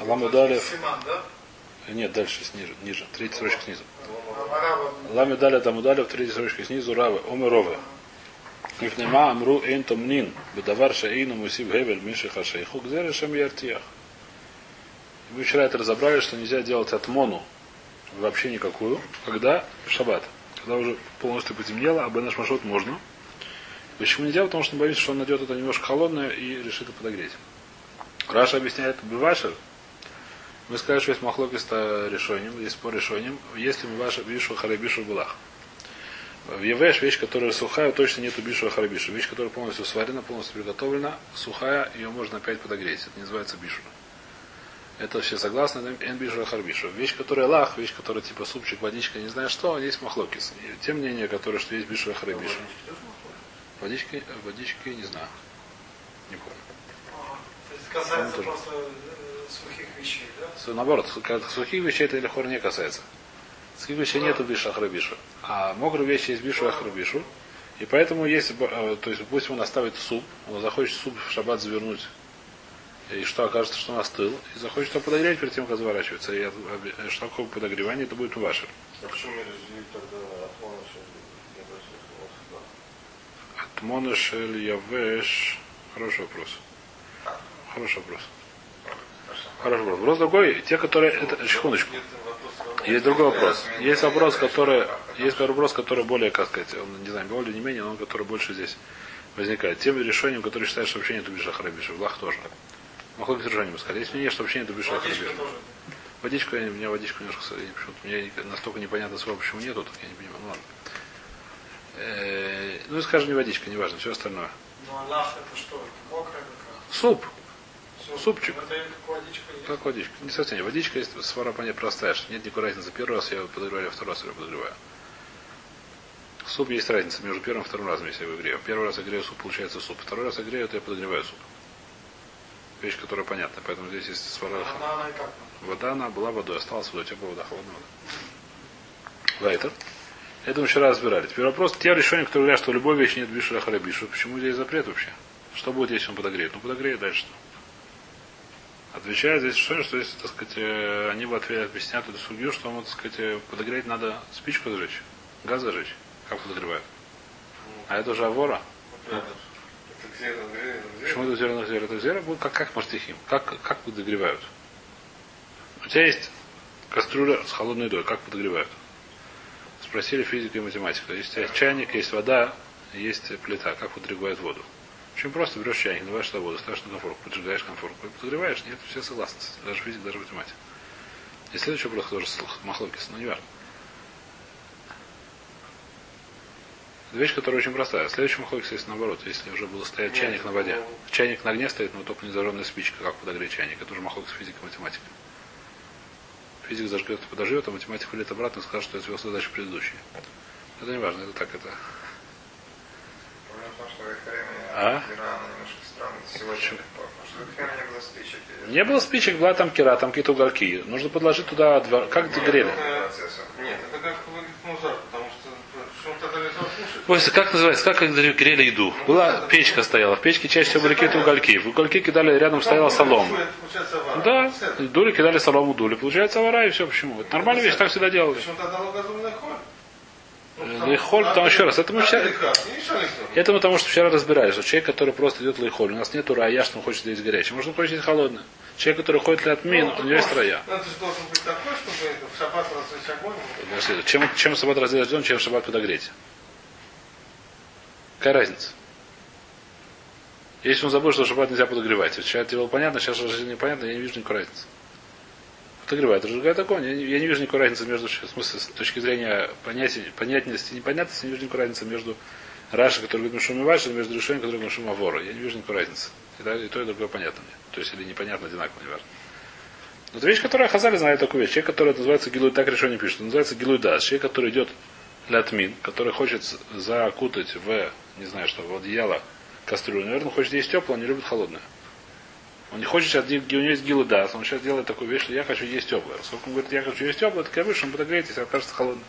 Ламудалев. Симан, да? Нет, дальше, ниже, ниже. Третья строчка снизу. Лами дали там удали в третьей строчке снизу равы. Омы ровы. Амру эйн томнин. Бедавар шаэйну мусиб гевель миши хашейху. Где решем яртиях. Мы вчера это разобрали, что нельзя делать отмону вообще никакую, когда шаббат. Когда уже полностью потемнело, а бенаш машот можно. Почему нельзя? Потому что боюсь, что он найдет это немножко холодное и решит это подогреть. Раша объясняет Бивашер. Мы сказали, что есть махлокис решением, есть по решениям, если мы ваша бишу харабишу булах. В Евеш вещь, которая сухая, точно нету бишу харабишу. Вещь, которая полностью сварена, полностью приготовлена, сухая, ее можно опять подогреть. Это не называется бишу. Это все согласны, эн бишу харбишу. Вещь, которая лах, вещь, которая типа супчик, водичка, не знаю что, есть махлокис. И тем мнение, которое, что есть бишу харабишу. Водички, водички, не знаю. Не помню. Касается тоже. просто э, сухих вещей, да? С- Наоборот, сухих вещей это лихор не касается. Сухих вещей нету бишу ахрабишу. А мокрые вещи есть бишу ахрабишу. И поэтому если, э, то есть пусть он оставит суп, он захочет суп в шаббат завернуть, и что окажется, что он остыл, и захочет его подогреть перед тем, как заворачивается. И об- что такое подогревание, это будет ваше. А почему не разделить тогда от Монашель Явеш. Хороший вопрос. Хороший вопрос. Хороший вопрос. Вопрос другой. Те, которые... Это, секундочку. Есть другой вопрос. Есть вопрос, который, есть вопрос, который более, как сказать, он, не знаю, более не менее, но он, который больше здесь возникает. Тем решением, которые считают, что вообще нет биша харабиша. Влах тоже. Махлок решением сказали. Есть мнение, что вообще нет биша харабиша. тоже. Водичка, я- у меня водичка немножко, почему-то, мне настолько непонятно слово, почему нету, так я не понимаю. Ну ладно. Э, Ну и скажем, не водичка, неважно, все остальное. Ну Аллах это что? Какая? Суп. Всё. Супчик. Как водичка? Не совсем. Водичка есть свара понятно простая, что нет никакой разницы. Первый раз я его подогреваю, а второй раз я его подогреваю. Суп есть разница между первым и вторым разом, если я его грею. Первый раз я грею суп, получается суп. Второй раз я грею, то я подогреваю суп. Вещь, которая понятна. Поэтому здесь есть свара. Она, она? Вода, она была водой, осталась водой, теплая вода, холодная вода. Вайтер. Это мы вчера разбирали. Теперь вопрос, те решения, которые говорят, что любой вещи нет бишу харабишу. Почему здесь запрет вообще? Что будет, если он подогреет? Ну, подогреет дальше что? Отвечает здесь решение, что если, так сказать, э, они в ответ объяснят эту судью, что, ему, так сказать, э, подогреть надо спичку зажечь, газ зажечь. Как подогревают? А это уже авора. Почему это зеленых зер? Это зера будет как, как мастихим. Как, как подогревают? У тебя есть кастрюля с холодной едой. Как подогревают? Спросили физика и математика. Есть есть чайник, есть вода, есть плита. Как подогревают воду? Очень просто. Берешь чайник, наливаешь туда воду, ставишь на конфорку, поджигаешь конфорку и подогреваешь. Нет, все согласны. Даже физик, даже математика. И следующий вопрос тоже Махлокис, но не важно. Это Вещь, которая очень простая. Следующий махлокис есть наоборот. Если уже было стоять чайник на воде. Чайник на огне стоит, но только не зажженная спичка, как подогреть чайник. Это уже махлокис физика и математика. Физик зажгет и подожжет, а математик вылет обратно и скажет, что это его задача предыдущая. Это не важно, это так, это. А? Почему? Не было спичек. была там кира, там какие-то угольки. Нужно подложить туда два. Как ты грели? Процессор. Нет, это как выглядит музар, потому что что он тотализатор слушает. Ой, как называется? Как они грели еду? Была печка стояла. В печке чаще всего были какие-то угольки. В угольки кидали, рядом стояла солома. Да, дули кидали солому, дули. Получается авара и все. Почему? Это нормальная вещь, так всегда делали. Почему тогда? Ну, Лейхоль, потому еще раз, это мы вчера- И еще лейхоль. Это потому, что вчера разбирали, что человек, который просто идет лейхоль, у нас нет рая, что он хочет есть горячее. Можно хочет есть холодное. Человек, который ходит для отмен, у него есть рая. Ну. Чем, чем шаббат разделать чем шаббат подогреть? Какая разница? Если он забыл, что шаббат нельзя подогревать. Сейчас это было понятно, сейчас уже непонятно, я не вижу никакой разницы. Подогревает, разжигает огонь. Я не, я не вижу никакой разницы между, в смысле, с точки зрения понятия, понятности и непонятности, не вижу никакой разницы между Раши, который говорит Мишум и Ваши, и между решением, который говорит Мишум Авора. Я не вижу никакой разницы. И, да, и то, и другое понятно мне. То есть, или непонятно, одинаково, неважно. Но это вещь, которая Хазали знает такую вещь. Человек, который называется Гилуй, так решение пишет, называется Гилуй Дас. Человек, который идет для Тмин, который хочет закутать в, не знаю что, в одеяло кастрюлю. Наверное, хочет есть теплое, он не любит холодное. Он не хочет сейчас, у него есть Гилуй Дас, он сейчас делает такую вещь, что я хочу есть теплое. Сколько он говорит, я хочу есть теплое, так я выше, он подогреет, если окажется холодное.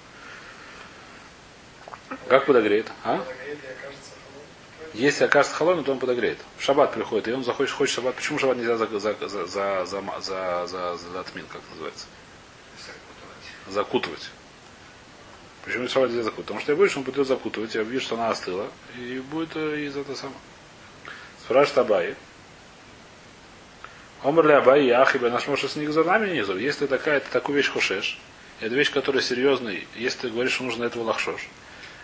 Как подогреет? А? Холодным. Если окажется холодным, то он подогреет. В шаббат приходит, и он захочет, хочет шаббат. Почему шаббат нельзя за, за, за, за, за, за, за, за отмин, как называется? Закутывать. Почему шаббат нельзя закутывать? Потому что я боюсь, он пойдет закутывать, я вижу, что она остыла, и будет э, из этого самого. Спрашивает Абай. Омр ли Абай, ах, ибо наш может с них за нами низу. Если такая, это такую вещь хушеш, это вещь, которая серьезная, если ты говоришь, что нужно этого лахшош,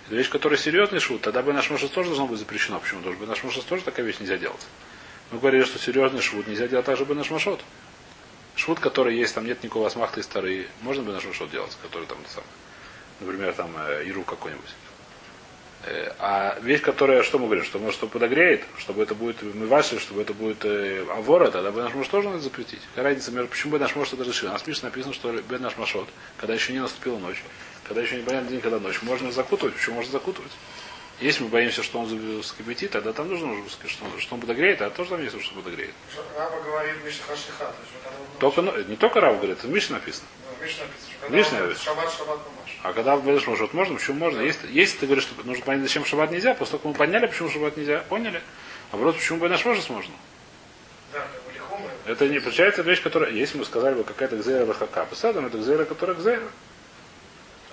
это вещь, которая серьезный шут, тогда бы наш может тоже должно быть запрещено. Почему? Потому что наш может тоже такая вещь нельзя делать. Мы говорили, что серьезный шут нельзя делать также бы наш машот. Шут, который есть, там нет никакого асмахта и старый, можно бы наш машот делать, который там сам. Например, там э, иру какой-нибудь. Э, А вещь, которая, что мы говорим, что может, что подогреет, чтобы это будет мы ваши, чтобы это будет э, авора, тогда бы наш может тоже надо запретить. Какая разница между, почему бы наш может это разрешил? У нас пишет, написано, что бен наш машот, когда еще не наступила ночь, когда еще не понятно день, когда ночь, можно закутывать. Почему можно закутывать? Если мы боимся, что он скипятит, тогда там нужно, что он, что он подогреет, а тоже там есть, что подогреет. Раба говорит Миша Хашиха, то есть Только, ну, не только Рав говорит, это в Мишне написано. Ну, Миша написано, что когда Мишна говорит. шаббат, шаббат помашь. А когда говоришь, может, можно, почему можно? Если, если ты говоришь, что нужно понять, зачем шаббат нельзя, после того, как мы подняли, почему шаббат нельзя, поняли? А вопрос, почему бы наш может можно? Да, лихомы. Это не получается вещь, которая, если мы сказали бы какая-то гзейра лахака, посадом, это гзейра, которая гзейра.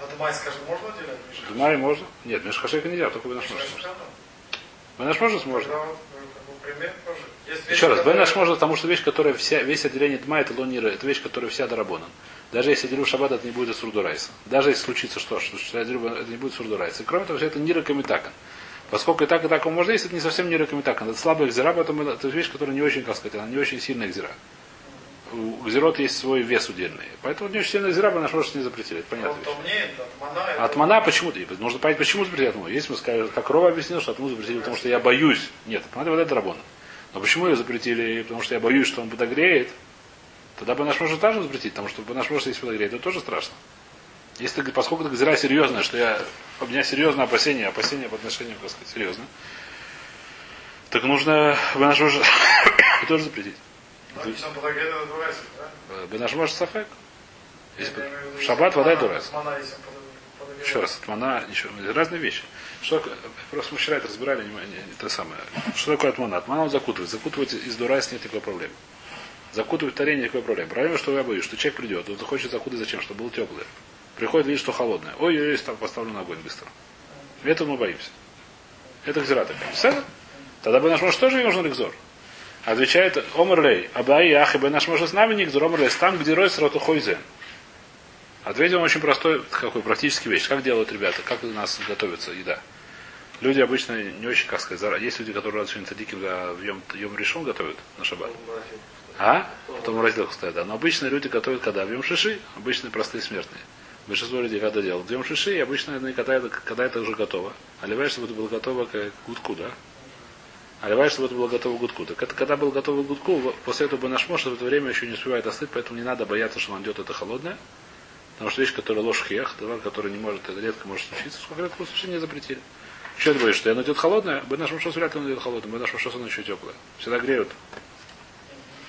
А Дмай, скажем, можно? В Мае можно? Нет, Мешхашейка нельзя, только Бенаш может. Да? Бенаш может вот, ну, бы пример тоже. Еще раз, Бенаш может, потому что вещь, которая вся, весь отделение Дма, это лонира, это вещь, которая вся дарабонан. Даже если я делю шаббат, это не будет сурдурайса. Даже если случится что, что я делю, это не будет сурдурайса. И кроме того, все это нира камитакан. Поскольку и так, и так он можно есть, это не совсем нира камитакан. Это слабая экзира, поэтому это вещь, которая не очень, как сказать, она не очень сильная экзира. У гзирот есть свой вес удельный. Поэтому не очень сильная экзира, наш может не запретили. Это понятно. От Мана, это- От мана почему? Нужно понять, почему запретили отму. Если мы скажем, как Рова объяснил, что отму запретили, потому что я боюсь. Нет, это вот это рабона. Но почему ее запретили? Потому что я боюсь, что он подогреет. Тогда бы наш может также запретить, потому что наш может если подогреет, это тоже страшно. Если, ты- поскольку это гзира серьезная, что я, у меня серьезное опасение, опасение по отношению, как сказать, серьезно, так нужно бы наш может тоже запретить. Ну, если он подогрет, это дурайся, да? Бы наш может сафек. Если бы- шаббат вода и Мана- Еще раз, отмана, ничего, разные вещи. Что, просто мы вчера это разбирали, не, не, не то самое. Что такое отмана? Отмана он закутывает. Закутывать из дурайс нет никакой проблемы. Закутывать в таре никакой проблемы. Проблема, что я боюсь, что человек придет, он захочет закутать зачем? Чтобы было теплое. Приходит, видит, что холодное. Ой, ой, ой, там поставлю на огонь быстро. Этого мы боимся. Это гзира такая. Все? Тогда бы наш может тоже нужен рекзор. Отвечает Омрлей, Абай, Ах, и наш может с нами не гзор, Омрлей, там, где рой сроту хойзен. Ответил он очень простой, какой практический вещь. Как делают ребята? Как у нас готовится еда? Люди обычно не очень, как сказать, есть люди, которые рад сегодня цадики в Йом, Йом решен готовят на шаббат. А? Потом в разделах стоят. Но обычно люди готовят когда? В Йом Шиши, обычные простые смертные. Большинство людей когда делают? В Йом Шиши, и обычно когда это, когда это уже готово. Оливаешь, чтобы это было готово к гудку, да? Оливаешь, чтобы это было готово к гудку. Так это когда было готово к гудку, после этого бы наш муж в это время еще не успевает остыть, поэтому не надо бояться, что он идет это холодное. Потому что вещь, которая ложь хех, товар, который не может, это редко может случиться, в конкретном случае не запретили. Еще ты боишься, что оно идет холодное, бы наш муж вряд ли он идет холодным, бы наш муж оно еще теплое. Всегда греют.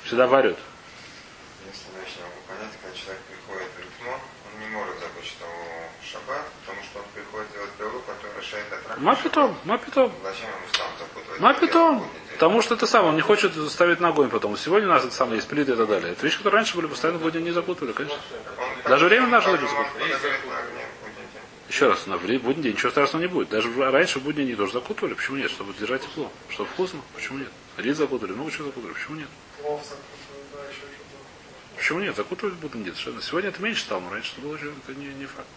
Всегда варят. Я могу понять, когда человек приходит в ритмо, он не может забыть, что шаббат, потому что он приходит делать белу, который решает от рака. Ма питом, ма питом. Зачем ему сам запутывать? Ма Потому что это самое, он не хочет ставить на огонь потом. Сегодня у нас это самое есть плиты и так далее. Это вещи, которые раньше были постоянно в будни не закутывали, конечно. Он Даже время наше огне будний день. Еще раз, на будний день ничего страшного не будет. Даже раньше в будний день тоже закутывали. Почему нет? Чтобы держать тепло. Чтобы вкусно. Почему нет? Рис закутывали, много чего закутывали. Почему нет? Почему нет? Закутывать в будний день. Совершенно. Сегодня это меньше стало, но раньше это было это не, не факт.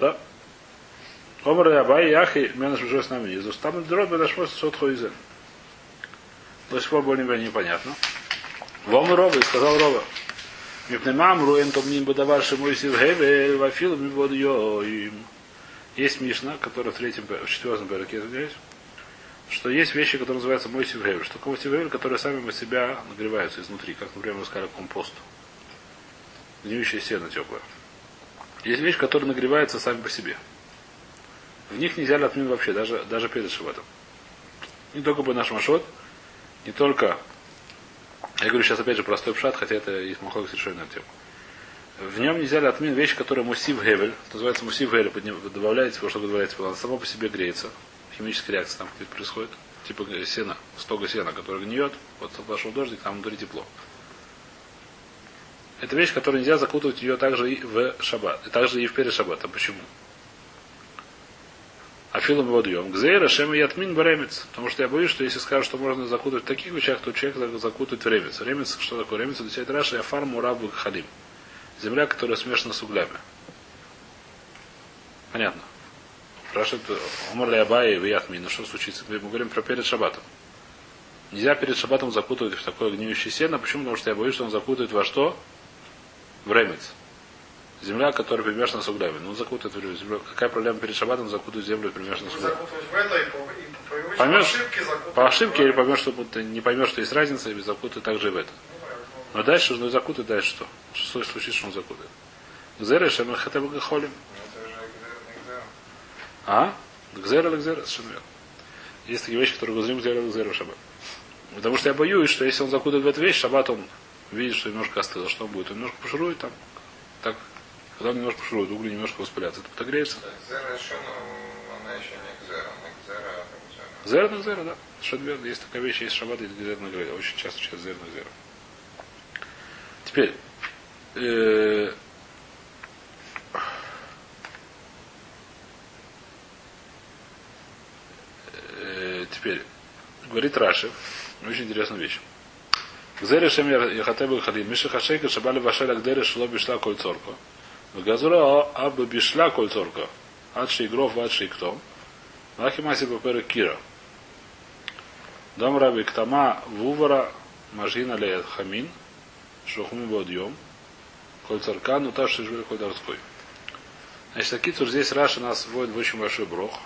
Да. Омар и Абай, Яхи, меня уже с нами из Там дрот подошло сот хоизен. До сих пор более-менее непонятно. Вам Рова, и сказал Рова. Мипнемам руэн томним бадавар шимой сивгеве, вафил мибод йоим. Есть Мишна, которая в третьем, в четвертом переке, извиняюсь, что есть вещи, которые называются мой сивгевель. Что такое сивгевель, которые сами по себя нагреваются изнутри, как, например, мы сказали, компост. Гниющее сено теплое. Есть вещи, которые нагреваются сами по себе. В них нельзя отмин вообще, даже, даже перед шабатом. Не только бы наш машот, не только... Я говорю сейчас опять же простой пшат, хотя это есть махлок с решением тему. В нем нельзя отмин вещь, которая мусив гевель, называется мусив гевель, подним- добавляется, потому что добавляется, она само по себе греется. химическая реакция там происходит. Типа сена, стога сена, который гниет, вот пошел дождик, там внутри тепло. Это вещь, которую нельзя закутывать ее также и в шаббат. И также и в перед шаббатом. Почему? Афилом водьем. Гзейра шем ятмин баремец. Потому что я боюсь, что если скажут, что можно закутывать в таких вещах, то человек закутывает в ремец. Ремец, что такое? Ремец отвечает Раша, фарму рабу халим. Земля, которая смешана с углями. Понятно. Спрашивает Умар Абай и Виятмин. Ну что случится? Мы говорим про перед шаббатом. Нельзя перед шаббатом закутывать в такое гниющее сено. Почему? Потому что я боюсь, что он закутывает во что? В ремец. Земля, которая примешана с углями. Ну, закутывает в землю. Какая проблема перед шаббатом закутывать землю примешанную с углями? И и Поймешь? По ошибке или поймешь, что не поймешь, что есть разница, и закутывает также и в это. Но дальше, ну закутывает дальше что? Что случится, что он закутывает? Гзера шем хотя бы холим. Это же экзер, А? Гзера или гзера? Совершенно верно. Есть такие вещи, которые гузрим гзера гзера в шаббат. Потому что я боюсь, что если он закутывает в эту вещь, шаббат он видит, что немножко остыло. Что он будет? Он немножко пошурует там. Так. Когда он немножко пошурует, угли немножко воспалятся. Это подогреется. Экзера еще, но она еще не а экзера. Зера на зера, да. Верно. Есть такая вещь, есть шаббат, есть гзера на гзера. Очень часто сейчас зера на зера. Теперь. э, э, Теперь. Говорит Раши. Очень интересная вещь. Гзере шем яхатебу хадим. Миша хашейка шабали вашеля гдере шло бишла кольцорко. В газура абы бишла кольцорко. Адши игров, адши кто. Лахи маси папера кира. Дом раби ктама вувара мажина ле хамин. Шохму бодьем. Кольцарка, ну та кольдарской. Значит, Акицур здесь Раша нас вводит в очень большой брох.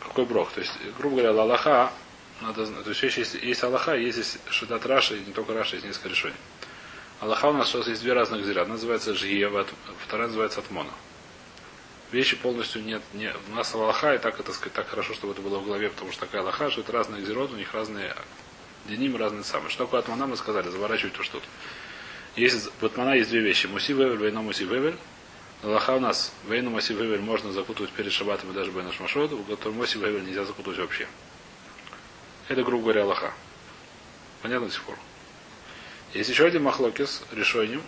Какой брох? То есть, грубо говоря, Аллаха, надо то есть, есть, есть Аллаха, есть здесь Шидат Раша, и не только Раша, есть несколько решений. Аллаха у нас сейчас есть две разных зира. Одна называется Жиева, вторая называется Атмона. Вещи полностью нет, не, у нас Аллаха, и так это сказать, так хорошо, чтобы это было в голове, потому что такая Аллаха, что это разные зирот, у них разные деним, разные самые. Что такое Атмона, мы сказали, заворачивать то что-то. Есть, в Атмана есть две вещи. Муси Вевель, Вейно Муси Вевель. Аллаха у нас Вейну Моси Вевель можно закутывать перед шабатом и даже Бенаш Машот, у которого Моси Вевель нельзя закутывать вообще. Это, грубо говоря, Аллаха. Понятно до сих пор? Есть еще один махлокис решением,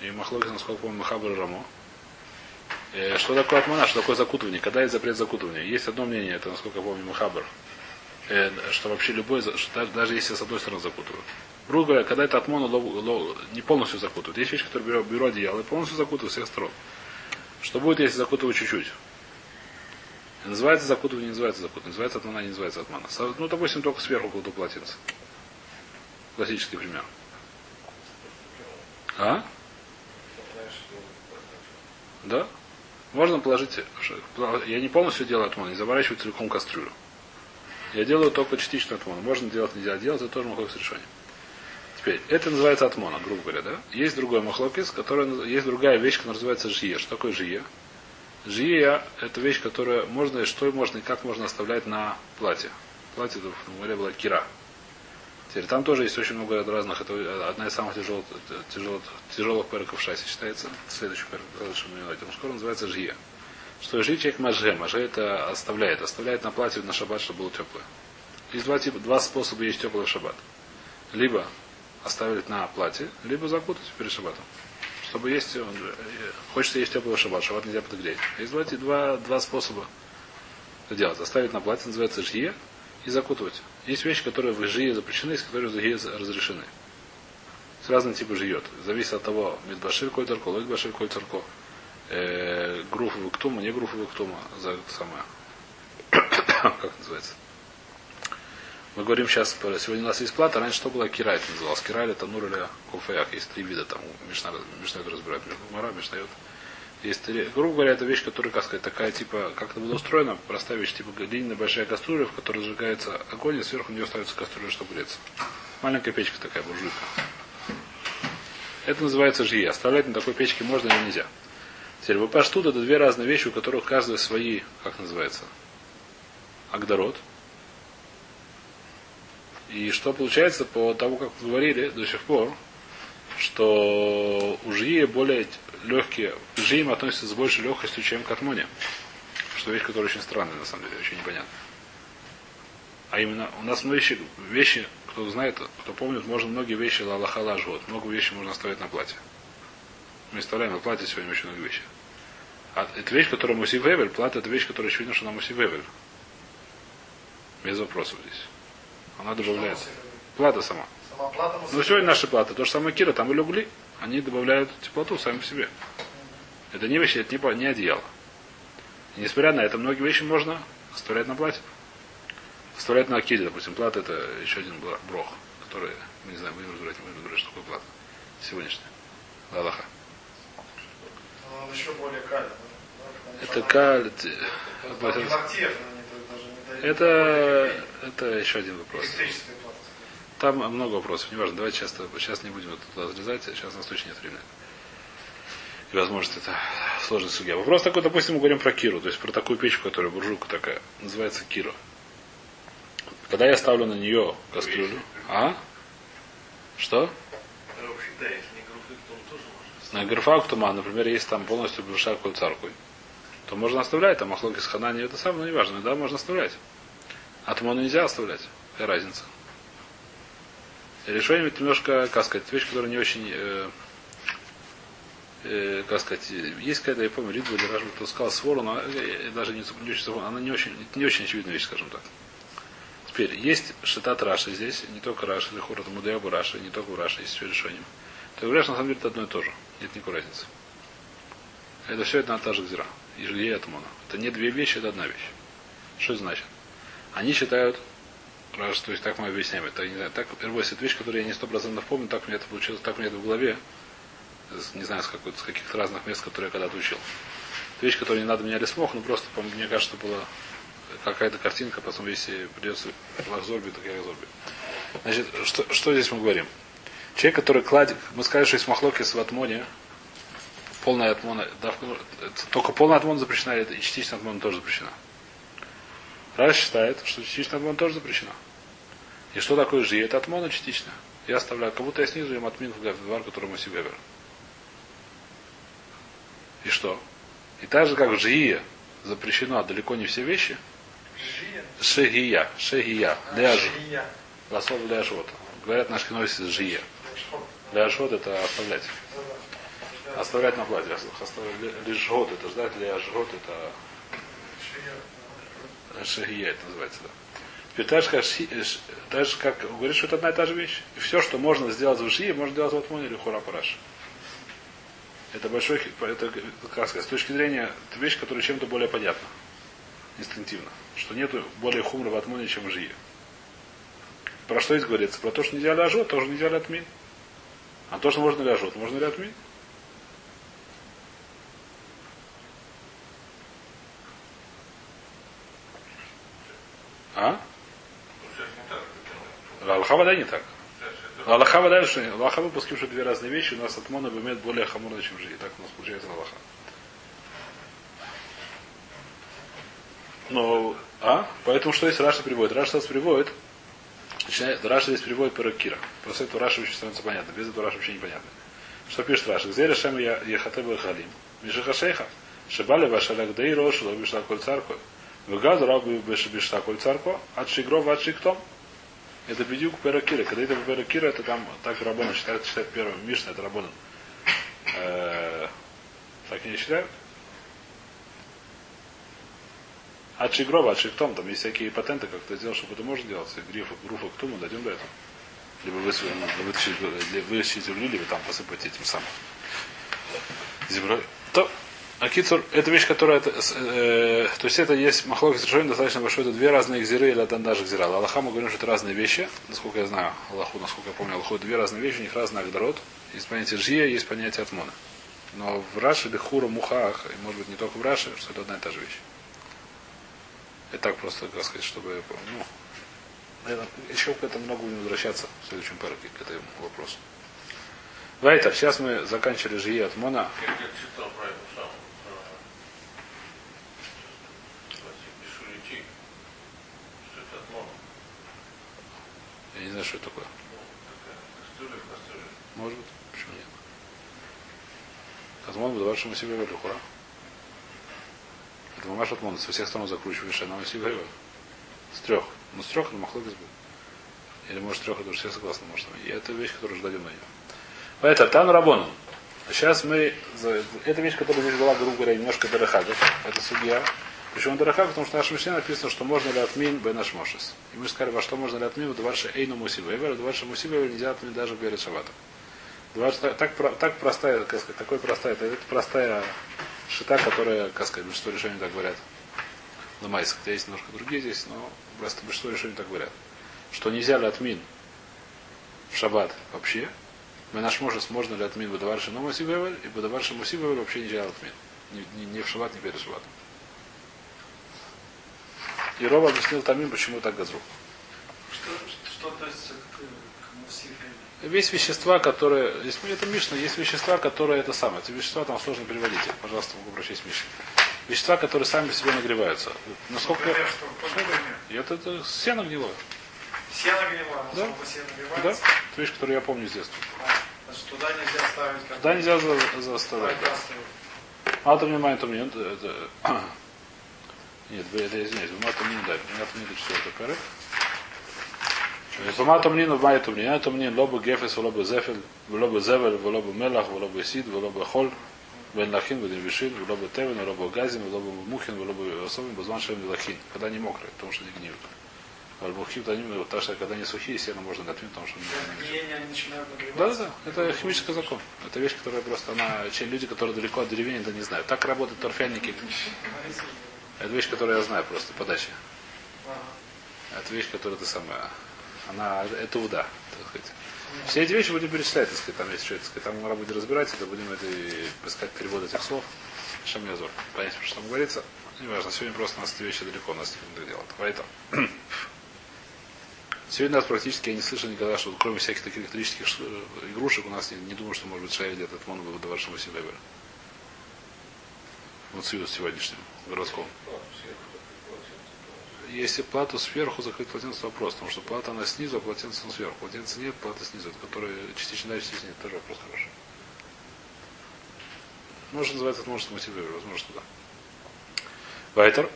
и махлокис, насколько помню, Махабр Рамо. Э, Что такое атмана, что такое закутывание? Когда есть запрет закутывания? Есть одно мнение, это, насколько я помню, Махабр, э, что вообще любой, что даже- если с одной стороны закутывают. Грубо говоря, когда это ло- не полностью закутывают. Есть вещи, которые беру, беру одеяло и полностью закутывают с всех сторон. Что будет, если закутывать чуть-чуть? Называется закутывание, не называется закутывание. Называется атмана, не называется атмана. Со- Ну, допустим, только сверху кладу полотенце. Классический пример. А? Да? Можно положить... Я не полностью делаю атмон, не заворачиваю целиком кастрюлю. Я делаю только частично атмон. Можно делать, нельзя делать, это тоже махлокис решение. Теперь, это называется атмона, грубо говоря, да? Есть другой махлокис, который, есть другая вещь, которая называется жие. Что такое жие? Жия – это вещь, которая можно, и что можно, и как можно оставлять на платье. Платье, это, в море была кира. Теперь там тоже есть очень много разных. Это одна из самых тяжелых, тяжелых, тяжелых переков в шасе считается. Следующий перек, следующий мы этим скоро называется жия. Что жи человек маже. Маже это оставляет. Оставляет на платье на шаббат, чтобы было теплое. Есть два, типа, два способа есть теплое в шаббат. Либо оставить на платье, либо закутать перед шаббатом. Чтобы есть, он, э, хочется есть теплый шаббат, шаббат нельзя подогреть. Есть два, два, два способа это делать. Оставить на платье, называется жие, и закутывать. Есть вещи, которые в жие запрещены, есть которые в жие разрешены. Есть разные типы жиет. Зависит от того, медбашир коль тарко, лойд башир коль тарко. Э, груф вуктума, не груф вуктума, за это самое. как называется? Мы говорим сейчас, сегодня у нас есть плата, раньше что было кира, это называлось. Кира или танур или куфеях. Есть три вида там, Мишна, это разбирает, Мара, Мишнает. Есть три, грубо говоря, это вещь, которая, как сказать, такая, типа, как это было устроено, простая вещь, типа, длинная большая кастрюля, в которой зажигается огонь, и сверху на нее ставится кастрюля, чтобы греться. Маленькая печка такая, буржуйка. Это называется жия. Оставлять на такой печке можно или нельзя. Теперь вы паштут это две разные вещи, у которых каждая свои, как называется, агдород. И что получается по тому, как вы говорили до сих пор, что у жии более легкие, к жиим относятся с большей легкостью, чем к атмоне. что вещь, которая очень странная, на самом деле, очень непонятна. А именно, у нас вещи, вещи, кто знает, кто помнит, можно многие вещи лалаха лажгот, много вещей можно оставить на платье. Мы оставляем на платье сегодня очень много вещей. А это вещь, которая муси вевель, плата это вещь, которая очевидно, что она муси вевель. Без вопросов здесь. Она добавляется. Плата сама. Ну, сегодня наши платы. То же самое Кира, там или угли, они добавляют теплоту сами по себе. Это не вещи, это не, не одеяло. И несмотря на это, многие вещи можно оставлять на платье. Оставлять на акиде, допустим. Плата это еще один брох, который, мы не знаем, будем разбирать, не будем разбирать, что такое плата. Сегодняшний. Аллаха. Он еще более калий. Это каль... Это. Это, это еще один вопрос. Там много вопросов. Неважно, давайте сейчас, сейчас не будем туда залезать, сейчас у нас точно нет времени. И, возможно, это сложный судья. Вопрос такой, допустим, мы говорим про Киру, то есть про такую печку, которая буржуйка такая, называется Кира. Когда я ставлю на нее кастрюлю, а? Что? Вообще-то, если не грубый, то он тоже может. На графак туман, например, есть там полностью большая царкой, то можно оставлять, там махлоки с ханани, это самое, но неважно, да, можно оставлять. А туману нельзя оставлять. Какая разница? И решение это немножко, как сказать, вещь, которая не очень, э, э, как сказать, есть какая-то, я помню, Ридва или Рашба, кто сказал свору, но э, даже не, не очень, запомнил, она не очень, не очень очевидная вещь, скажем так. Теперь, есть шитат Раши здесь, не только Раши, или Хура, Мудеябу Раши, не только в Раши, есть еще решение. Ты говоришь, на самом деле, это одно и то же. Нет никакой разницы. Это все это та же гзира. И жилье и атмона. Это не две вещи, это одна вещь. Что это значит? Они считают, раз, то есть так мы объясняем, это, не знаю, так, первое, это вещь, которую я не сто процентов помню, так мне это получилось, так мне это в голове, с- не знаю, с, с каких-то разных мест, которые я когда-то учил. Это вещь, которую не надо меня смог, но просто, по- мне кажется, была какая-то картинка, потом если придется лазорби, так я лазорби. Значит, что, что здесь мы говорим? Человек, который кладет, мы сказали, что есть махлокис в атмоне, полная атмона, только полная атмона запрещена, и частичная атмона тоже запрещена. Раш считает, что частичная атмона тоже запрещена. И что такое жи? Это атмона частичная. Я оставляю, как будто я снизу им отмин в гавар, который мы себе выберем. И что? И так же, как в жие запрещено далеко не все вещи, Жия. шегия, шегия, ляж, Жия. лосов ляжвот. Говорят, наш киносис жие. Шхот. Ляжвот это оставлять. Оставлять на платье. Лежгот это ждать, ляжгот это Жия. шагия это называется, да. Ши- э, же, как говорит, что это одна и та же вещь. И все, что можно сделать в шие, можно сделать в Атмоне или хура параш. Это большой, это, сказать, с точки зрения, это вещь, которая чем-то более понятна. Инстинктивно. Что нету более хумра в Атмоне, чем в жие. Про что здесь говорится? Про то, что нельзя ляжот, тоже нельзя лятмин. А то, что можно ляжот, можно лятмин. А? Аллаха вода не так. Аллаха вода, что Аллаха выпуским, что две разные вещи, у нас атмона имеет более хамурно, чем жи. Так у нас получается Аллаха. Но, а? Поэтому что здесь Раша приводит? Раша нас приводит, начинает- Раша здесь приводит Перекира. После этого Раша очень становится понятно. Без этого Раша вообще непонятно. Что пишет Раша? Где решаем я Ехатеба Халим? Мишаха Шейха. Шибали Вашалак Дей Рошу, Бишла Коль Царко. Выгаду Рабу Бишла Коль Царко, от Шигрова, от Шиктом. Это бедюк Перекира. Когда это Перекира, это там так Рабона считают, считают первым. Мишна это Рабона. Так не считают? От Шигрова, от Шиктом, там есть всякие патенты, как это сделать, чтобы это можно делать. Грифа, Груфа, Ктуму дойдем до этого. Либо вытащить, земли, либо там посыпать этим самым землей. То, Акицур, это вещь, которая, это, э, то есть это есть махлок решение достаточно большое, это две разные гзиры или это даже гзира. Аллаха мы говорим, что это разные вещи, насколько я знаю, Аллаху, насколько я помню, Аллаху, это две разные вещи, у них разный агдород. Есть понятие жия, есть понятие атмона. Но в Раши, Бехура, Мухах, и может быть не только в Раши, что это одна и та же вещь. И так просто, как сказать, чтобы, ну, наверное, еще к этому много будем возвращаться в следующем парке, к этому вопросу. Вайтер, сейчас мы заканчивали жия атмона. Я как читал про эту самую, про Бешуличи, что это отмона. Не знаю, что это такое. Может быть. Почему нет? Азмон бы мы себе вели, хура. Это мамаш от Монда. Со всех сторон закручиваешь Шена Мусив Гевель. С трех. Ну, с трех это Махлокис был. Или может трех, это уже все согласны, может. И это вещь, которую ждем на нее. Поэтому Тану Рабону. Сейчас мы... Это вещь, которая здесь была, грубо говоря, немножко Дарахагов. Это судья. Почему Дарахагов? Потому что в нашем Мишне написано, что можно ли отмин бен Ашмошес. И мы сказали, во что можно ли отмин, Дварша Эйну Мусивевер, Дварша Мусивевер нельзя отмин даже перед Шабатом. Так, так простая, как сказать, такой простая, это простая шита, которая, как сказать, большинство решений так говорят. На майсах, хотя есть немножко другие здесь, но просто большинство решений так говорят. Что нельзя ли отмин в шаббат вообще, мы наш можес можно ли отмин Бадаварши но Мусибевель, и Бадаварши Мусибевель вообще нельзя отмин. Ни, ни, ни в шаббат, ни перед шаббатом. И Рова объяснил Тамим, почему так газру. Что, что относится к, к? Есть вещества, которые... Есть, ну, это Мишна, есть вещества, которые это самое. Эти вещества там сложно переводить. Пожалуйста, могу к Мишне. Вещества, которые сами себе нагреваются. Насколько... Например, что? Это, это сено гнилое. Сено гнилое, Да. сено Да? Это вещь, которую я помню с детства. А, Значит, туда нельзя ставить Туда нельзя за, заставлять. А то мне май то мне это, это- Нет, это извиняюсь, в мату мне дать. У меня там нет четвертый перек. По мату мне, в май то мне, то мне лобы гефес, лобы зефель, лобы зевель, лобы мелах, лобы сид, лобы холь, бен лахин, бен вишин, лобы тевен, лобы газин, лобы мухин, лобы особен, базман шем лахин, когда они мокрые, потому что они гниют. А мухим, они, вот, так что когда они сухие, сено можно отмыть, потому что они не да, да, да. Это химический закон. Это вещь, которая просто, она, люди, которые далеко от деревень, это не знают. Так работают торфяники. Это вещь, которую я знаю просто по даче. Ага. Это вещь, которая ты самая, она, это уда, так сказать. Все эти вещи будем перечислять, так сказать, там есть что, так сказать, там мы будем разбирать, это будем это, искать перевод этих слов. Шамьязор. Понять, что там говорится. Неважно, сегодня просто у нас эти вещи далеко, у нас не делать. Поэтому. Сегодня нас практически я не слышал никогда, что кроме всяких таких электрических игрушек у нас не, не думаю, что может быть шайли этот мон был до вашего Сибебера. Вот союз сегодняшним городском. Если плату сверху закрыть полотенце, вопрос, потому что плата она снизу, а полотенце он сверху. Полотенце нет, плата снизу, это которая частично да, частично нет. Тоже вопрос хороший. Может называется это может мотивировать, возможно, что да. Вайтер.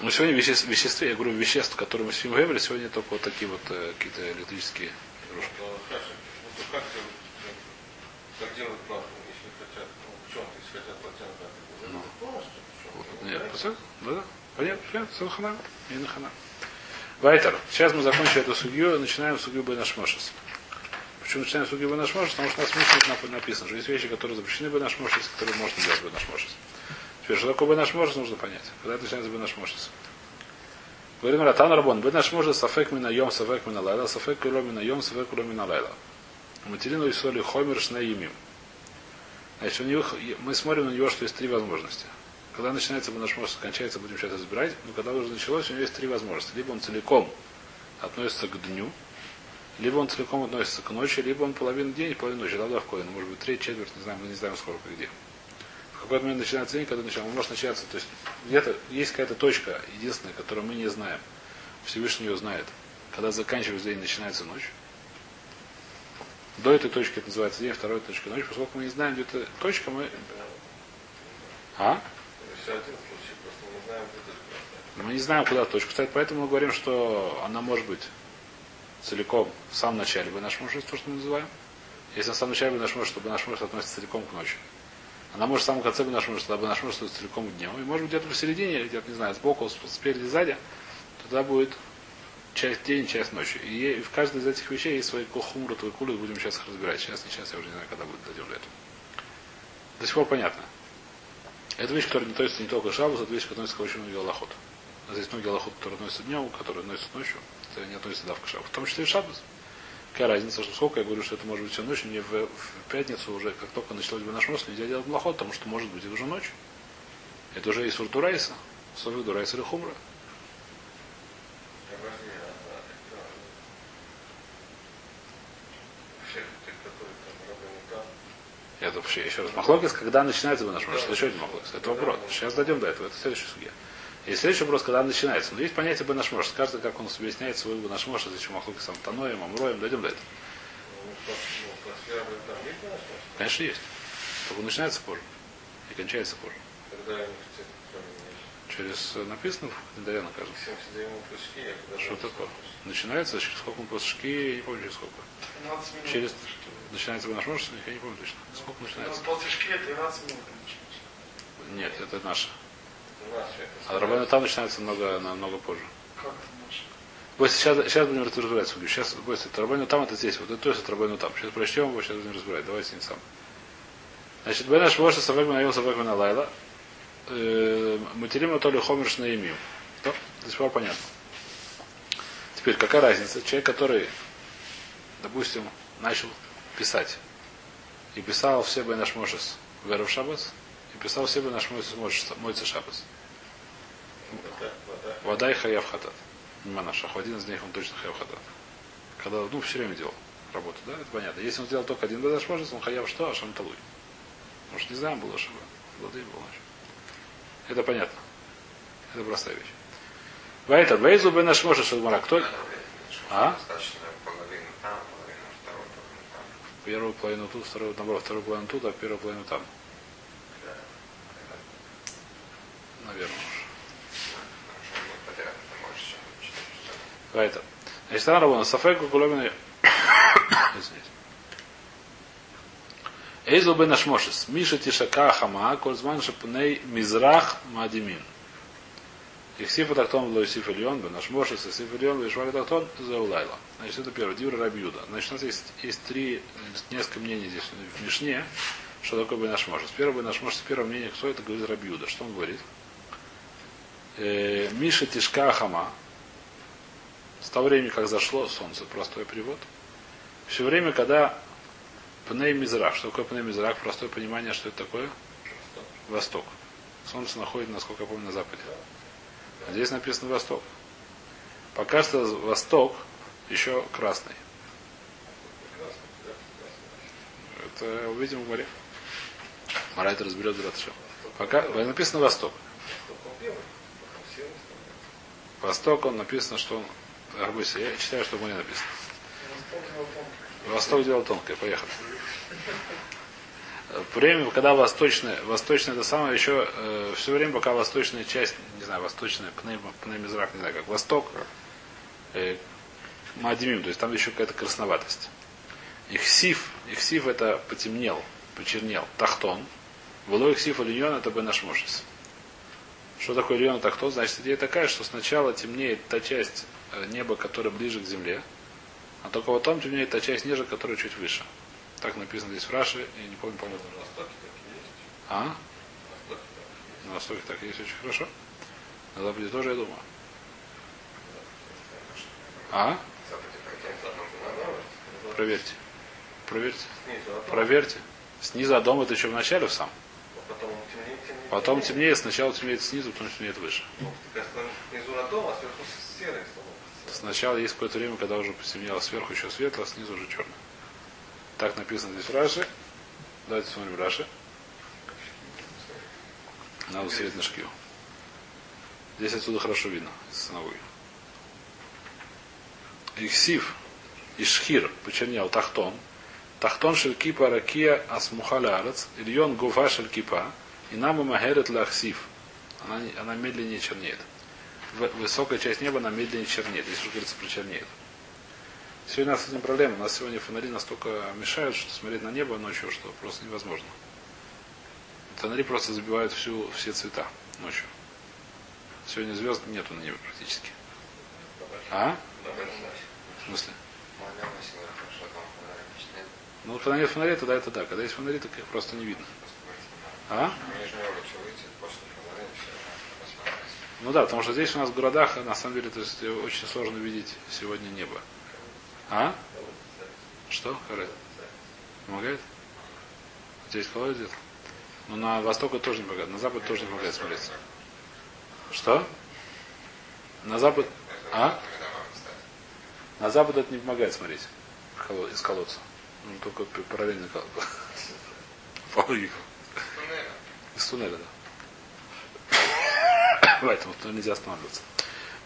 Мы сегодня веще- веществе, я говорю, веществ, которые мы сегодня говорили, сегодня только вот такие вот э, какие-то электрические игрушки. Ну, как делать плату, если хотят, ну, в чем-то, если хотят полотенце, да, Ну. полностью, в чем-то. Нет, посмотри, да. Понятно, все хана, и на хана. Вайтер. Сейчас мы закончим эту судью, начинаем судью Бенашмошес. Почему начинаем судью Бенашмошес? Потому что у нас Мишне написано, что есть вещи, которые запрещены Бенашмошес, которые можно делать Бенашмошес. Теперь, что такое Бенашмошес, нужно понять. Когда это начинается Бенашмошес? Говорим Ратан Рабон. Бенашмошес сафек мина йом, сафек мина лайла, сафек куло мина йом, сафек куло мина лайла. Материну и соли хомер шнеимим. Значит, у них, мы смотрим на него, что есть три возможности. Когда начинается наш может кончается, будем сейчас разбирать, но когда уже началось, у него есть три возможности. Либо он целиком относится к дню, либо он целиком относится к ночи, либо он половину дня и половину ночи, тогда в коин, может быть, треть, четверть, не знаю, мы не знаем сколько где. В какой момент начинается день, когда начинается, он может начаться, то есть где-то есть какая-то точка единственная, которую мы не знаем. Всевышний ее знает. Когда заканчивается день, начинается ночь. До этой точки это называется день, второй точка ночь. Поскольку мы не знаем, где эта точка, мы... А? Просто мы не знаем, куда точка. Кстати, поэтому мы говорим, что она может быть целиком в самом начале бы наш может, то, что мы называем. Если на самом начале бы наш может, то бы наш может относится целиком к ночи. Она может в самом конце бы наш может, тогда бы наш может относится целиком к дню. И может быть где-то посередине, или где-то, не знаю, сбоку, спереди, сзади, тогда будет часть день, часть ночи. И в каждой из этих вещей есть свои кухумры, кулы, будем сейчас их разбирать. Сейчас, не сейчас, я уже не знаю, когда будет дойдем до этого. До сих пор понятно. Это вещь, которая не относится не только к шабусу, это вещь, которая относится к очень многим аллахот. Здесь многие аллахот, которые относятся днем, которые относятся ночью, это не относится да, к. В том числе и шабус. Какая разница, что сколько я говорю, что это может быть всю ночь, мне в, в пятницу уже, как только началось бы наш мост, нельзя делать малахот, потому что может быть и уже ночь. Это уже и сурдурайса, софик дурайса или хумра. Подожди, а, а, это, всех этих, которые там работают там, Это вообще еще раз. Махлокис, когда начинается бы наш мост, это еще один махлокис. Это вопрос. Сейчас дойдем до этого. Это следующий судья. И следующий вопрос, когда начинается. Но есть понятие бы наш может. Каждый, как он объясняет свой бы наш может, зачем махлокисом Таноем, Амроем, дойдем до этого. Конечно, есть. Только он начинается позже. И кончается позже. Когда у них цвет крови Через написано в Даяна, кажется. 79 пушки, я когда Что такое? Начинается через сколько он после шки, я не помню через сколько. 13 минут. Через начинается наш может, я не помню точно. Сколько начинается? После шки 13 минут. Нет, это наше. А Рабану там начинается много, намного позже. Как? Бойся, сейчас, сейчас будем разбирать судью. Сейчас, бойся, это Рабану там, это здесь. Вот это то есть это Рабану там. Сейчас прочтем его, сейчас будем разбирать. Давайте не сам. Значит, Бен Ашвоша Савек Минайон Савек Миналайла. Материма то ли Хомерш на имю. Что? До сих пор понятно. Теперь, какая разница? Человек, который, допустим, начал писать. И писал все бы наш Мошес Веров Шабас. И писал все бы наш Мойца Шабас. вода, и хаяв хатат. Манашах. Один из них он точно хаяв хатат. Когда, ну, все время делал работу, да, это понятно. Если он сделал только один бедаш может, он хаяв что, а шам талуй. Может, не знаем было, чтобы воды было. Это понятно. Это простая вещь. Вайта, Вейзу бен Ашмоша Шадмара. Кто? А? Первую половину тут, вторую, наоборот, вторую половину тут, а первую половину там. Наверное. Что Вайта. Значит, она работала. Сафеку куломины. Извините. Эйзл бен Ашмошес. Миша тишака хама, кользман шапней мизрах мадимин. Ихсифа тактон лоисиф ильон, бен Ашмошес, исиф ильон, вишвали тактон, заулайла. Значит, это первое. Дивра Рабиуда. Значит, у нас есть, есть три, несколько мнений здесь в Мишне, что такое бен Ашмошес. Первое бен Ашмошес, первое мнение, кто это говорит Рабиуда. Что он говорит? Э, Миша тишка хама, с того времени, как зашло солнце, простой перевод. Все время, когда Пней Мизрах. Что такое Пней Мизрах? Простое понимание, что это такое? Восток. Солнце находится, насколько я помню, на западе. А здесь написано Восток. Пока что Восток еще красный. Это увидим в море. Мара разберет Дратша. Пока написано Восток. Восток, он написано, что он... Арбуйся, я читаю, что в море написано. Восток дело тонкое. Поехали. Время, когда восточная, восточная это самое еще э, все время, пока восточная часть, не знаю, восточная, пнемизрак, не знаю как, восток, э, мадимим, то есть там еще какая-то красноватость. Ихсив, ихсив это потемнел, почернел. Тахтон. Было ихсив ильон это бенашмошис. Что такое ильон тахтон? Значит, идея такая, что сначала темнеет та часть э, неба, которая ближе к земле, а только потом темнеет та часть ниже, которая чуть выше. Так написано здесь в Раши, я не помню, есть. А? На Востоке так. Есть очень хорошо. На Западе тоже, я думаю. А? Проверьте. Проверьте. А Проверьте. Снизу от дома это еще в начале в сам. потом темнее, темнеет, сначала темнеет снизу, потом темнеет выше. А. Сначала есть какое-то время, когда уже потемнело сверху еще светло, а снизу уже черно. Так написано здесь в Раши. Давайте смотрим Раши. Надо сидеть на шкиву. Здесь отсюда хорошо видно, из становой. Ихсив, Ишхир, почернел, Тахтон. Тахтон шелькипа ракия асмухалярец, Ильон гуфа шелькипа, и нама махерет лахсив. Она, она медленнее чернеет. Высокая часть неба, она медленнее чернеет, если уж говорится про чернеет. Сегодня у нас с этим проблема. У нас сегодня фонари настолько мешают, что смотреть на небо ночью, что просто невозможно. Фонари просто забивают всю, все цвета ночью. Сегодня звезд нету на небе практически. А? В смысле? Ну, когда нет фонарей, тогда это да. Когда есть фонари, так их просто не видно. А? Посмотреть. Ну да, потому что здесь у нас в городах, на самом деле, то есть, э, очень сложно видеть сегодня небо. А? Что? Харет? Помогает? Здесь колодец где-то? Ну, на восток тоже не помогает. На запад тоже не помогает смотреться. Что? На запад... А? На запад это не помогает смотреть из колодца. Ну, только параллельно кол- по. Из туннеля, да. Поэтому нельзя останавливаться.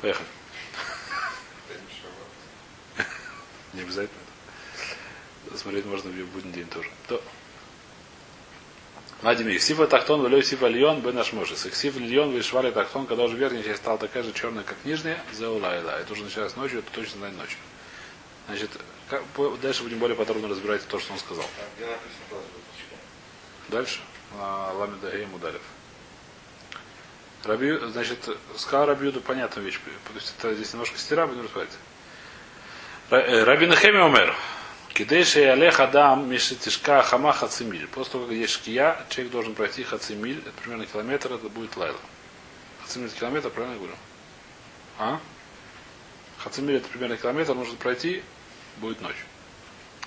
Поехали. Ты ничего. Не обязательно. Смотреть можно в будний день тоже. То. Вадим, Сифа Тахтон, Валю Сифа Льон, Бен Ашмошис. Сифа Льон, Вишвали Тахтон, когда уже верхняя часть стала такая же черная, как нижняя, Зеулайла. Это уже началось ночью, это точно знать ночью. Значит, как- дальше будем более подробно разбирать то, что он сказал. Дальше. А, Ламеда Гейм Ударев. Раби, значит, сказал Рабиуду понятную вещь. То есть это здесь немножко стира, будем разбирать. Ра- э, Раби Нахеми Омер. Кидейши Алех Адам Мишетишка Хама Хацимиль. После того, как есть шкия, человек должен пройти Хацимиль. Это примерно километр, это будет лайла. Хацимиль это километр, правильно я говорю? А? Хацимиль это примерно километр, нужно пройти, будет ночь.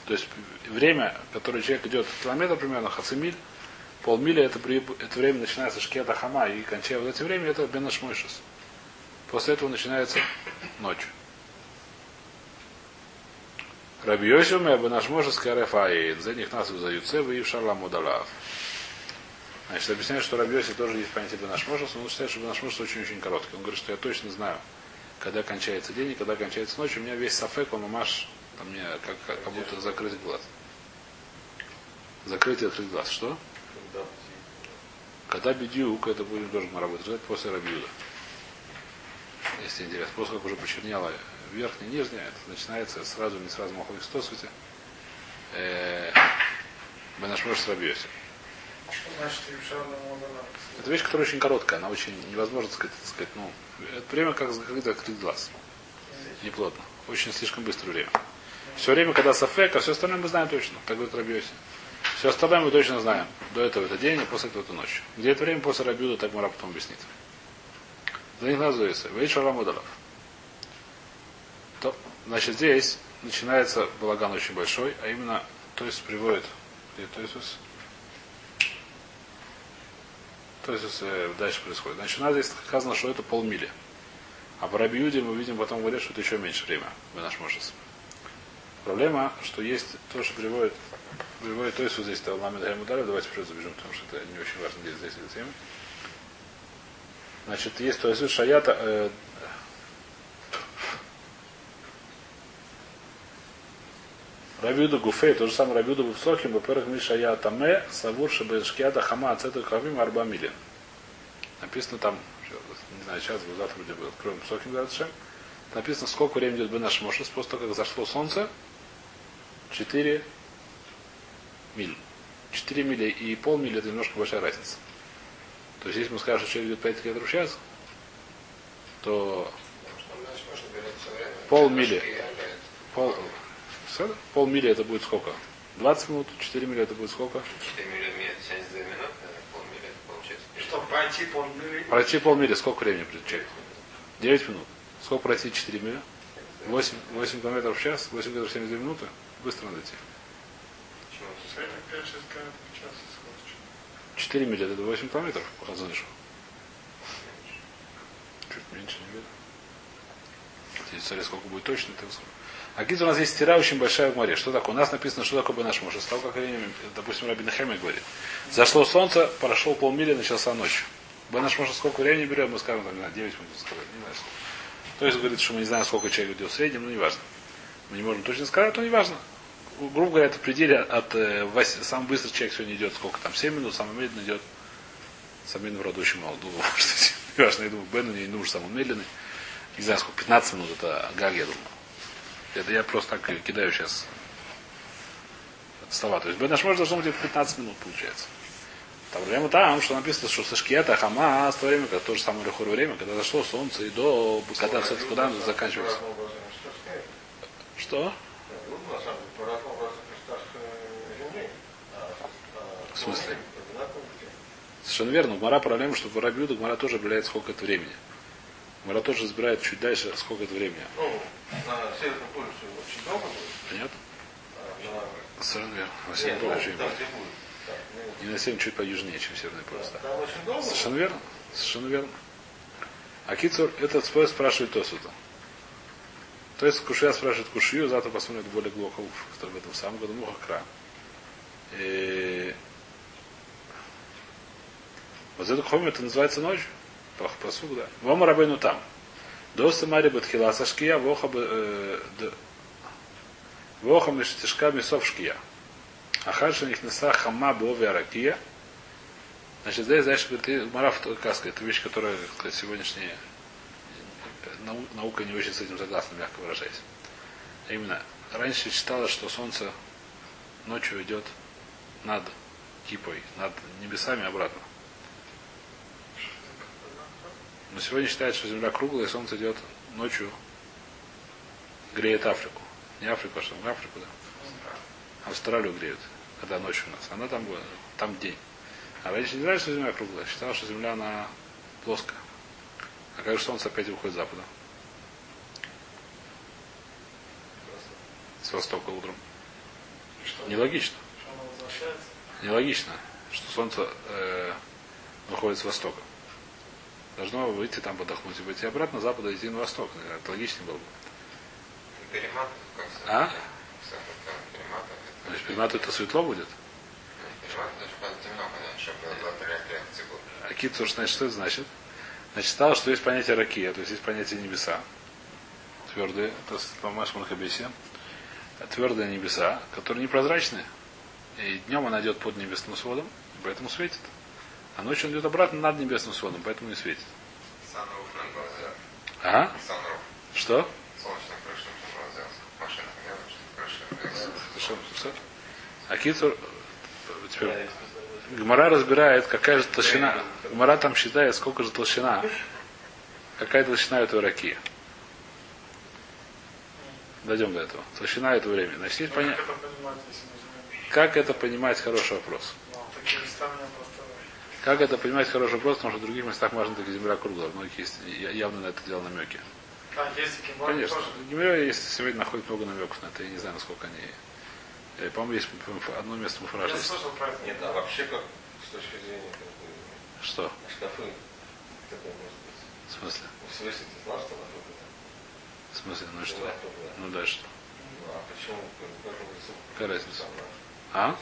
То есть время, которое человек идет километр примерно, Хацимиль, полмили это, это время начинается шкета хама и кончая вот эти время, это бенашмойшис. После этого начинается ночь. Рабиосиум и бенашмойшис карефаин. За них нас за Юцева и Шарлам Удалав. Значит, объясняет, что Рабиоси тоже есть понятие бенашмойшис, но он считает, что бенашмойшис очень-очень короткий. Он говорит, что я точно знаю, когда кончается день и когда кончается ночь. У меня весь сафек, он мамаш, там мне как, как, как будто закрытый глаз. Закрытый открытый глаз. Что? Когда бедюк, это будем тоже работать, ждать после рабиуда. Если интересно. После как уже почернело верхняя, нижняя, это начинается сразу, не сразу махой стосуйте. Бенашмош с рабиоси. Что значит Юшарна Модана? Это вещь, которая очень короткая, она очень невозможно сказать, сказать, ну, это время как закрыть глаз. Не плотно. Очень слишком быстрое время. Все время, когда сафек, а все остальное мы знаем точно, так говорит Рабиоси. Все остальное мы точно знаем. До этого это день, а после этого это ночь. Где это время после Рабиуда, так Мара потом объяснит. За них называется. Вейш Рамудалов. Значит, здесь начинается балаган очень большой, а именно, то есть приводит, где то есть э, дальше происходит. Значит, у нас здесь сказано, что это полмили. А по Рабиуде мы видим потом говорят, что это еще меньше время в наш можес. Проблема, что есть то, что приводит, приводит то есть вот здесь Ламед Гаймударев, давайте вперед забежим, потому что это не очень важно здесь, здесь эта тема. Значит, есть то есть Шаята, э, Рабиуда Гуфей, то же самое Рабиуда Бufсохим, во-первых, Миша Я Таме, Савур Шабешкиада Хама Ацету Кавим Арба Милин. Написано там, не знаю, сейчас, завтра вроде бы откроем Псохим Гадшем. Написано, сколько времени идет Бенаш Мошес, после того, как зашло солнце, 4 миль. 4 мили и полмили это немножко большая разница. То есть, если мы скажем, что человек идет 5 км в час, то полмили. Пол? Полмили это будет сколько? 20 минут, 4 мили это будет сколько? 4 миллиметра, 72 минуты, полмили, получается. Чтобы пройти полмили, Пройти полмили сколько времени придет человек? 9 минут. Сколько пройти 4 мили? 8, 8 километров в час, 8 километров 72 минуты. Быстро надо идти. средних 5-6 км в час скорость. 4 мили это 8 километров по Хазанышу. Чуть меньше, не видно. Интересно, сколько будет точно, это сколько. А где у нас есть стира очень большая в море. Что такое? У нас написано, что такое наш муж. Стал как допустим, Рабин Хеми говорит. Зашло солнце, прошло полмили, начался ночь. Бенаш может сколько времени берем, мы скажем, там, знаю, 9 минут сказать, не знаю. То есть говорит, что мы не знаем, сколько человек идет в среднем, но не важно. Мы не можем точно сказать, но не важно. Грубо говоря, это в пределе от э, самый быстрый человек сегодня идет, сколько там, 7 минут, самый медленный идет. Самый медленный, правда, очень мало. Думаю, что не важно, я думаю, Бену не нужен самый медленный. Не знаю, сколько, 15 минут это Гаг, я думаю. Это я просто так кидаю сейчас слова. То есть Бен Ашмош должно быть где-то 15 минут, получается. Там проблема там, что написано, что Сашкиета, Хамас, в то время, как то же самое лихое время, когда зашло солнце и до, когда все куда оно заканчивается. Что? Ну, в. А, а, В смысле? ну. Совершенно верно. У Гмара проблема, что в Рабиуда Гмара тоже определяет, сколько это времени. Гмара тоже разбирает чуть дальше, сколько это времени. Ну, на Северном полюсе очень долго будет. Понятно? а на- Совершенно верно. На Нет, Северном ну, полюсе будет. ну, И на север чуть поюжнее, чем Северный полюс. да. Долго. Совершенно верно. Совершенно верно. А Кицур этот спор спрашивает Тосута. То есть Кушия спрашивает Кушию, завтра посмотрим это более глубоко в, в этом самом году Мухакра. И... Вот это хом это называется ночь. Посуг, да. Вома рабейну там. Доста мари батхила сашкия, воха э, воха миштишка мисов шкия. Ахар них неса хама бови аракия, Значит, здесь дальше говорит, Мараф Каска, это вещь, которая, сказать, сегодняшняя э, нау- наука не очень с этим согласна, мягко выражаясь. А именно, раньше считалось, что солнце ночью идет над кипой, над небесами обратно. Но сегодня считается, что Земля круглая, и Солнце идет ночью, греет Африку. Не Африку, а что? Африку, да. Австралию греют, когда ночью у нас. Она там, там день. А раньше не знали, что Земля круглая. Считал, что Земля она плоская. А как же Солнце опять выходит с запада? С востока утром. Что? Нелогично. Что? Нелогично, что Солнце э, выходит с востока. Должно выйти там подохнуть и выйти обратно, запада идти на восток. Наверное, Это логичнее было бы. Перемат, как А? Значит, перемату это светло будет. Реакции было. А китсур, значит, что это значит? Значит, стало, что есть понятие ракия, то есть есть понятие небеса. Твердые, это по Машман Хабисе. Твердые небеса, которые непрозрачные. И днем она идет под небесным сводом, и поэтому светит. А ночью он идет обратно над небесным сводом, поэтому не светит. Санруф. Что? А китсур, э, теперь Гмара разбирает, какая же толщина. Гмара там считает, сколько же толщина. Какая толщина этого раки. Дойдем до этого. Толщина этого времени. Значит, есть поня-? Как это понимать, хороший вопрос. Ну, такие места меня просто... Как это понимать, хороший вопрос, потому что в других местах можно таки земля круглая. Многих есть явно на это дело намеки. А, есть Конечно. Геморе есть сегодня находит много намеков на это. Я не знаю, насколько они. э, По-моему, есть одно место Муфраж Я слышал про это. Нет, а вообще как с точки зрения как бы, Что? шкафы, такое может быть. В смысле? Ну, в смысле, ты знал, что на фото? В смысле? Ну и что? Ну дальше. Ну, а почему как разница? А?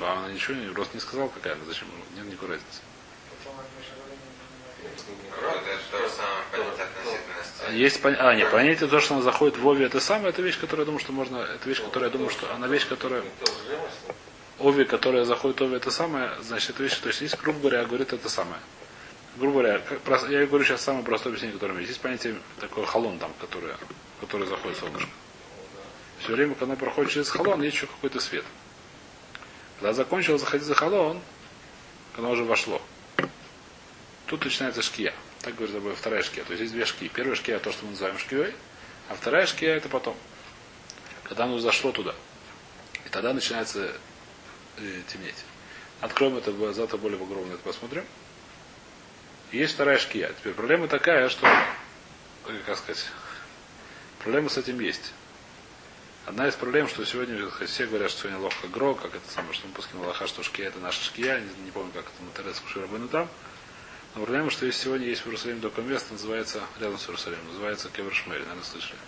Ба, она ничего не, просто не сказал какая она. Зачем? Нет никакой разницы. Есть пон- А, нет, понятие то, что она заходит в Ови, это самое, это вещь, которая я думаю, что можно. Это вещь, которая я думаю, что она вещь, которая. Ови, которая заходит в Ови, это самое, значит, это вещь, то есть есть, грубо говоря, говорит это самое. Грубо говоря, как я говорю сейчас самое простое объяснение, которое есть. Есть понятие такое халон там, которое, которое заходит солнышко. Все время, когда оно проходит через халон, есть еще какой-то свет. Когда закончилось заходить за халон, когда уже вошло, тут начинается шкия. Так говорит об- вторая шкия. То есть есть две шкии. Первая шкия то, что мы называем шкией, а вторая шкия это потом. Когда оно зашло туда. И тогда начинается э, темнеть. Откроем это, завтра более подробно это посмотрим. Есть вторая шкия. Теперь проблема такая, что, как сказать, проблема с этим есть. Одна из проблем, что сегодня все говорят, что сегодня ловко гро, как это самое, что мы пуским Аллаха, что шкия это наша шкия, не, не помню, как это на Терецком Ширабыну там. Но проблема, что есть сегодня есть в Иерусалиме только место, называется, рядом с Иерусалимом, называется Кевер Шмель, наверное, слышали.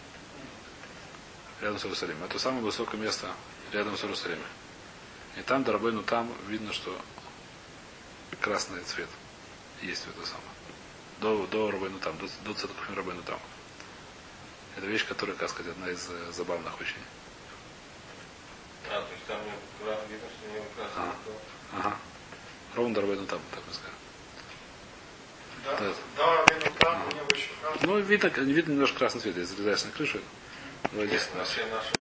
Рядом с Иерусалимом. Это самое высокое место рядом с Иерусалимом. И там, Дарабейну, там видно, что красный цвет есть в это самое. До, до Рабейну там, до, до Цадкухин Рабейну там. Это вещь, которая, как сказать, одна из э, забавных очень. А, то есть там указано, видно, что не указано. А. кто. Ага. Ровно Дарабейну там, так бы сказать. Да, Да. да, видно там, небо еще красное. Ну, видно, видно немножко красный цвет, если залезаешь на крышу. Вообще наша